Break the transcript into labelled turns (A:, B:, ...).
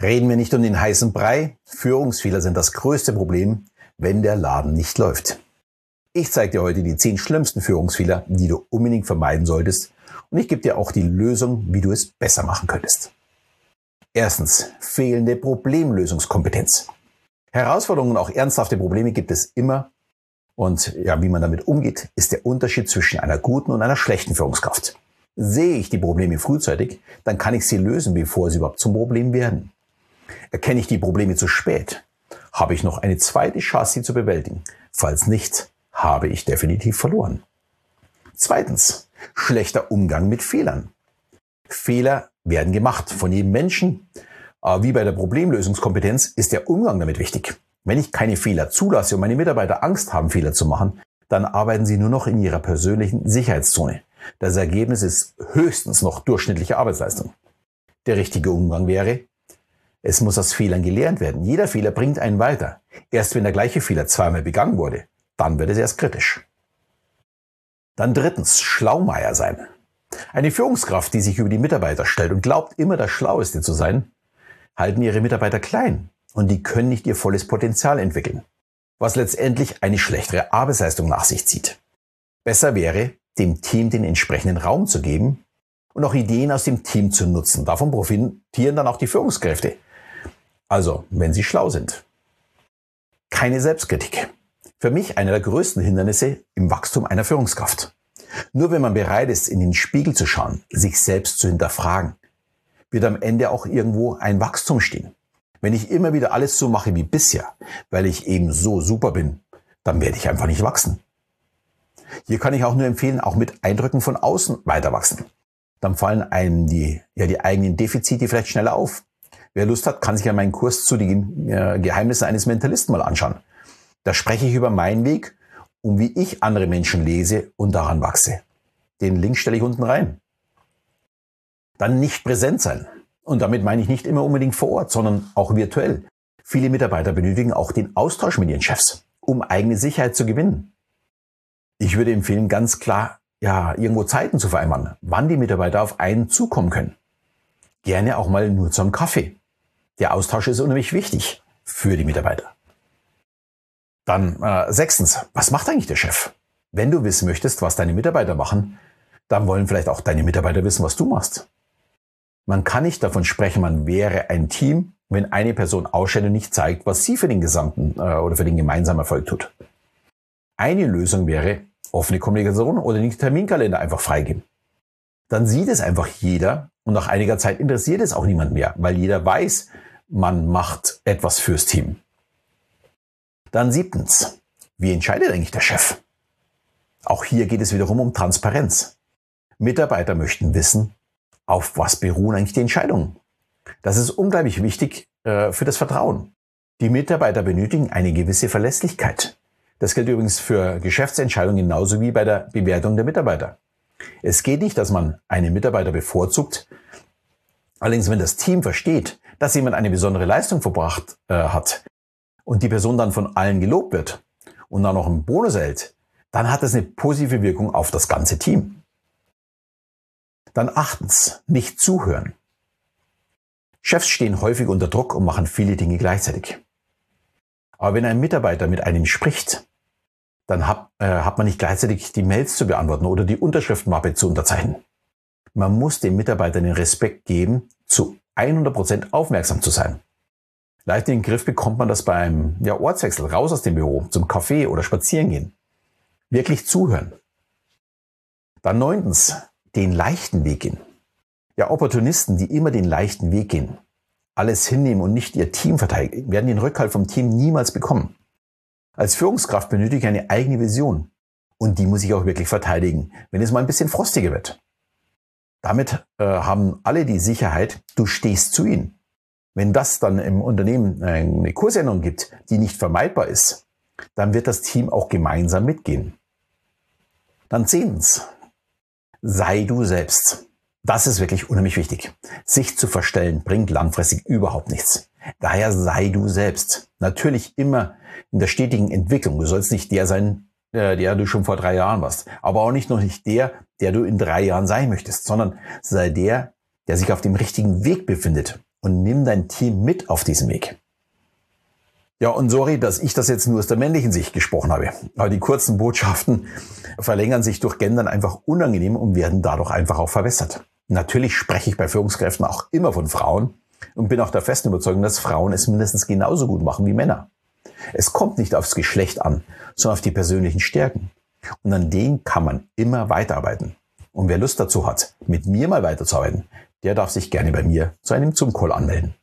A: Reden wir nicht um den heißen Brei. Führungsfehler sind das größte Problem, wenn der Laden nicht läuft. Ich zeige dir heute die zehn schlimmsten Führungsfehler, die du unbedingt vermeiden solltest. Und ich gebe dir auch die Lösung, wie du es besser machen könntest. Erstens, fehlende Problemlösungskompetenz. Herausforderungen und auch ernsthafte Probleme gibt es immer. Und ja, wie man damit umgeht, ist der Unterschied zwischen einer guten und einer schlechten Führungskraft. Sehe ich die Probleme frühzeitig, dann kann ich sie lösen, bevor sie überhaupt zum Problem werden. Erkenne ich die Probleme zu spät, habe ich noch eine zweite Chance, sie zu bewältigen. Falls nicht, habe ich definitiv verloren. Zweitens, schlechter Umgang mit Fehlern. Fehler werden gemacht von jedem Menschen. Aber wie bei der Problemlösungskompetenz ist der Umgang damit wichtig. Wenn ich keine Fehler zulasse und meine Mitarbeiter Angst haben, Fehler zu machen, dann arbeiten sie nur noch in ihrer persönlichen Sicherheitszone. Das Ergebnis ist höchstens noch durchschnittliche Arbeitsleistung. Der richtige Umgang wäre, es muss aus Fehlern gelernt werden. Jeder Fehler bringt einen weiter. Erst wenn der gleiche Fehler zweimal begangen wurde, dann wird es erst kritisch. Dann drittens, Schlaumeier sein. Eine Führungskraft, die sich über die Mitarbeiter stellt und glaubt, immer das Schlaueste zu sein, halten ihre Mitarbeiter klein und die können nicht ihr volles Potenzial entwickeln, was letztendlich eine schlechtere Arbeitsleistung nach sich zieht. Besser wäre, dem Team den entsprechenden Raum zu geben und auch Ideen aus dem Team zu nutzen. Davon profitieren dann auch die Führungskräfte, also, wenn Sie schlau sind. Keine Selbstkritik. Für mich einer der größten Hindernisse im Wachstum einer Führungskraft. Nur wenn man bereit ist, in den Spiegel zu schauen, sich selbst zu hinterfragen, wird am Ende auch irgendwo ein Wachstum stehen. Wenn ich immer wieder alles so mache wie bisher, weil ich eben so super bin, dann werde ich einfach nicht wachsen. Hier kann ich auch nur empfehlen, auch mit Eindrücken von außen weiter wachsen. Dann fallen einem die, ja, die eigenen Defizite vielleicht schneller auf. Wer Lust hat, kann sich ja meinen Kurs zu den äh, Geheimnissen eines Mentalisten mal anschauen. Da spreche ich über meinen Weg und wie ich andere Menschen lese und daran wachse. Den Link stelle ich unten rein. Dann nicht präsent sein. Und damit meine ich nicht immer unbedingt vor Ort, sondern auch virtuell. Viele Mitarbeiter benötigen auch den Austausch mit ihren Chefs, um eigene Sicherheit zu gewinnen. Ich würde empfehlen, ganz klar, ja, irgendwo Zeiten zu vereinbaren, wann die Mitarbeiter auf einen zukommen können. Gerne auch mal nur zum Kaffee. Der Austausch ist unheimlich wichtig für die Mitarbeiter. Dann äh, sechstens, was macht eigentlich der Chef? Wenn du wissen möchtest, was deine Mitarbeiter machen, dann wollen vielleicht auch deine Mitarbeiter wissen, was du machst. Man kann nicht davon sprechen, man wäre ein Team, wenn eine Person ausstellt und nicht zeigt, was sie für den gesamten äh, oder für den gemeinsamen Erfolg tut. Eine Lösung wäre offene Kommunikation oder den Terminkalender einfach freigeben. Dann sieht es einfach jeder und nach einiger Zeit interessiert es auch niemand mehr, weil jeder weiß, man macht etwas fürs Team. Dann siebtens, wie entscheidet eigentlich der Chef? Auch hier geht es wiederum um Transparenz. Mitarbeiter möchten wissen, auf was beruhen eigentlich die Entscheidungen. Das ist unglaublich wichtig äh, für das Vertrauen. Die Mitarbeiter benötigen eine gewisse Verlässlichkeit. Das gilt übrigens für Geschäftsentscheidungen genauso wie bei der Bewertung der Mitarbeiter. Es geht nicht, dass man einen Mitarbeiter bevorzugt. Allerdings, wenn das Team versteht, dass jemand eine besondere Leistung verbracht äh, hat und die Person dann von allen gelobt wird und dann noch einen Bonus erhält, dann hat das eine positive Wirkung auf das ganze Team. Dann achtens, nicht zuhören. Chefs stehen häufig unter Druck und machen viele Dinge gleichzeitig. Aber wenn ein Mitarbeiter mit einem spricht, dann hat, äh, hat man nicht gleichzeitig die Mails zu beantworten oder die Unterschriftenmappe zu unterzeichnen. Man muss dem Mitarbeiter den Respekt geben, zu 100 Prozent aufmerksam zu sein. Leicht in den Griff bekommt man das beim ja, Ortswechsel, raus aus dem Büro, zum Café oder spazieren gehen. Wirklich zuhören. Dann neuntens, den leichten Weg gehen. Ja, Opportunisten, die immer den leichten Weg gehen, alles hinnehmen und nicht ihr Team verteidigen, werden den Rückhalt vom Team niemals bekommen. Als Führungskraft benötige ich eine eigene Vision. Und die muss ich auch wirklich verteidigen, wenn es mal ein bisschen frostiger wird. Damit äh, haben alle die Sicherheit, du stehst zu ihnen. Wenn das dann im Unternehmen eine Kursänderung gibt, die nicht vermeidbar ist, dann wird das Team auch gemeinsam mitgehen. Dann zehntens, sei du selbst. Das ist wirklich unheimlich wichtig. Sich zu verstellen bringt langfristig überhaupt nichts. Daher sei du selbst. Natürlich immer in der stetigen Entwicklung. Du sollst nicht der sein, äh, der du schon vor drei Jahren warst. Aber auch nicht noch nicht der, der du in drei Jahren sein möchtest, sondern sei der, der sich auf dem richtigen Weg befindet und nimm dein Team mit auf diesem Weg. Ja, und sorry, dass ich das jetzt nur aus der männlichen Sicht gesprochen habe. Aber die kurzen Botschaften verlängern sich durch Gendern einfach unangenehm und werden dadurch einfach auch verwässert. Natürlich spreche ich bei Führungskräften auch immer von Frauen und bin auch der festen Überzeugung, dass Frauen es mindestens genauso gut machen wie Männer. Es kommt nicht aufs Geschlecht an, sondern auf die persönlichen Stärken. Und an denen kann man immer weiterarbeiten. Und wer Lust dazu hat, mit mir mal weiterzuarbeiten, der darf sich gerne bei mir zu einem Zoom-Call anmelden.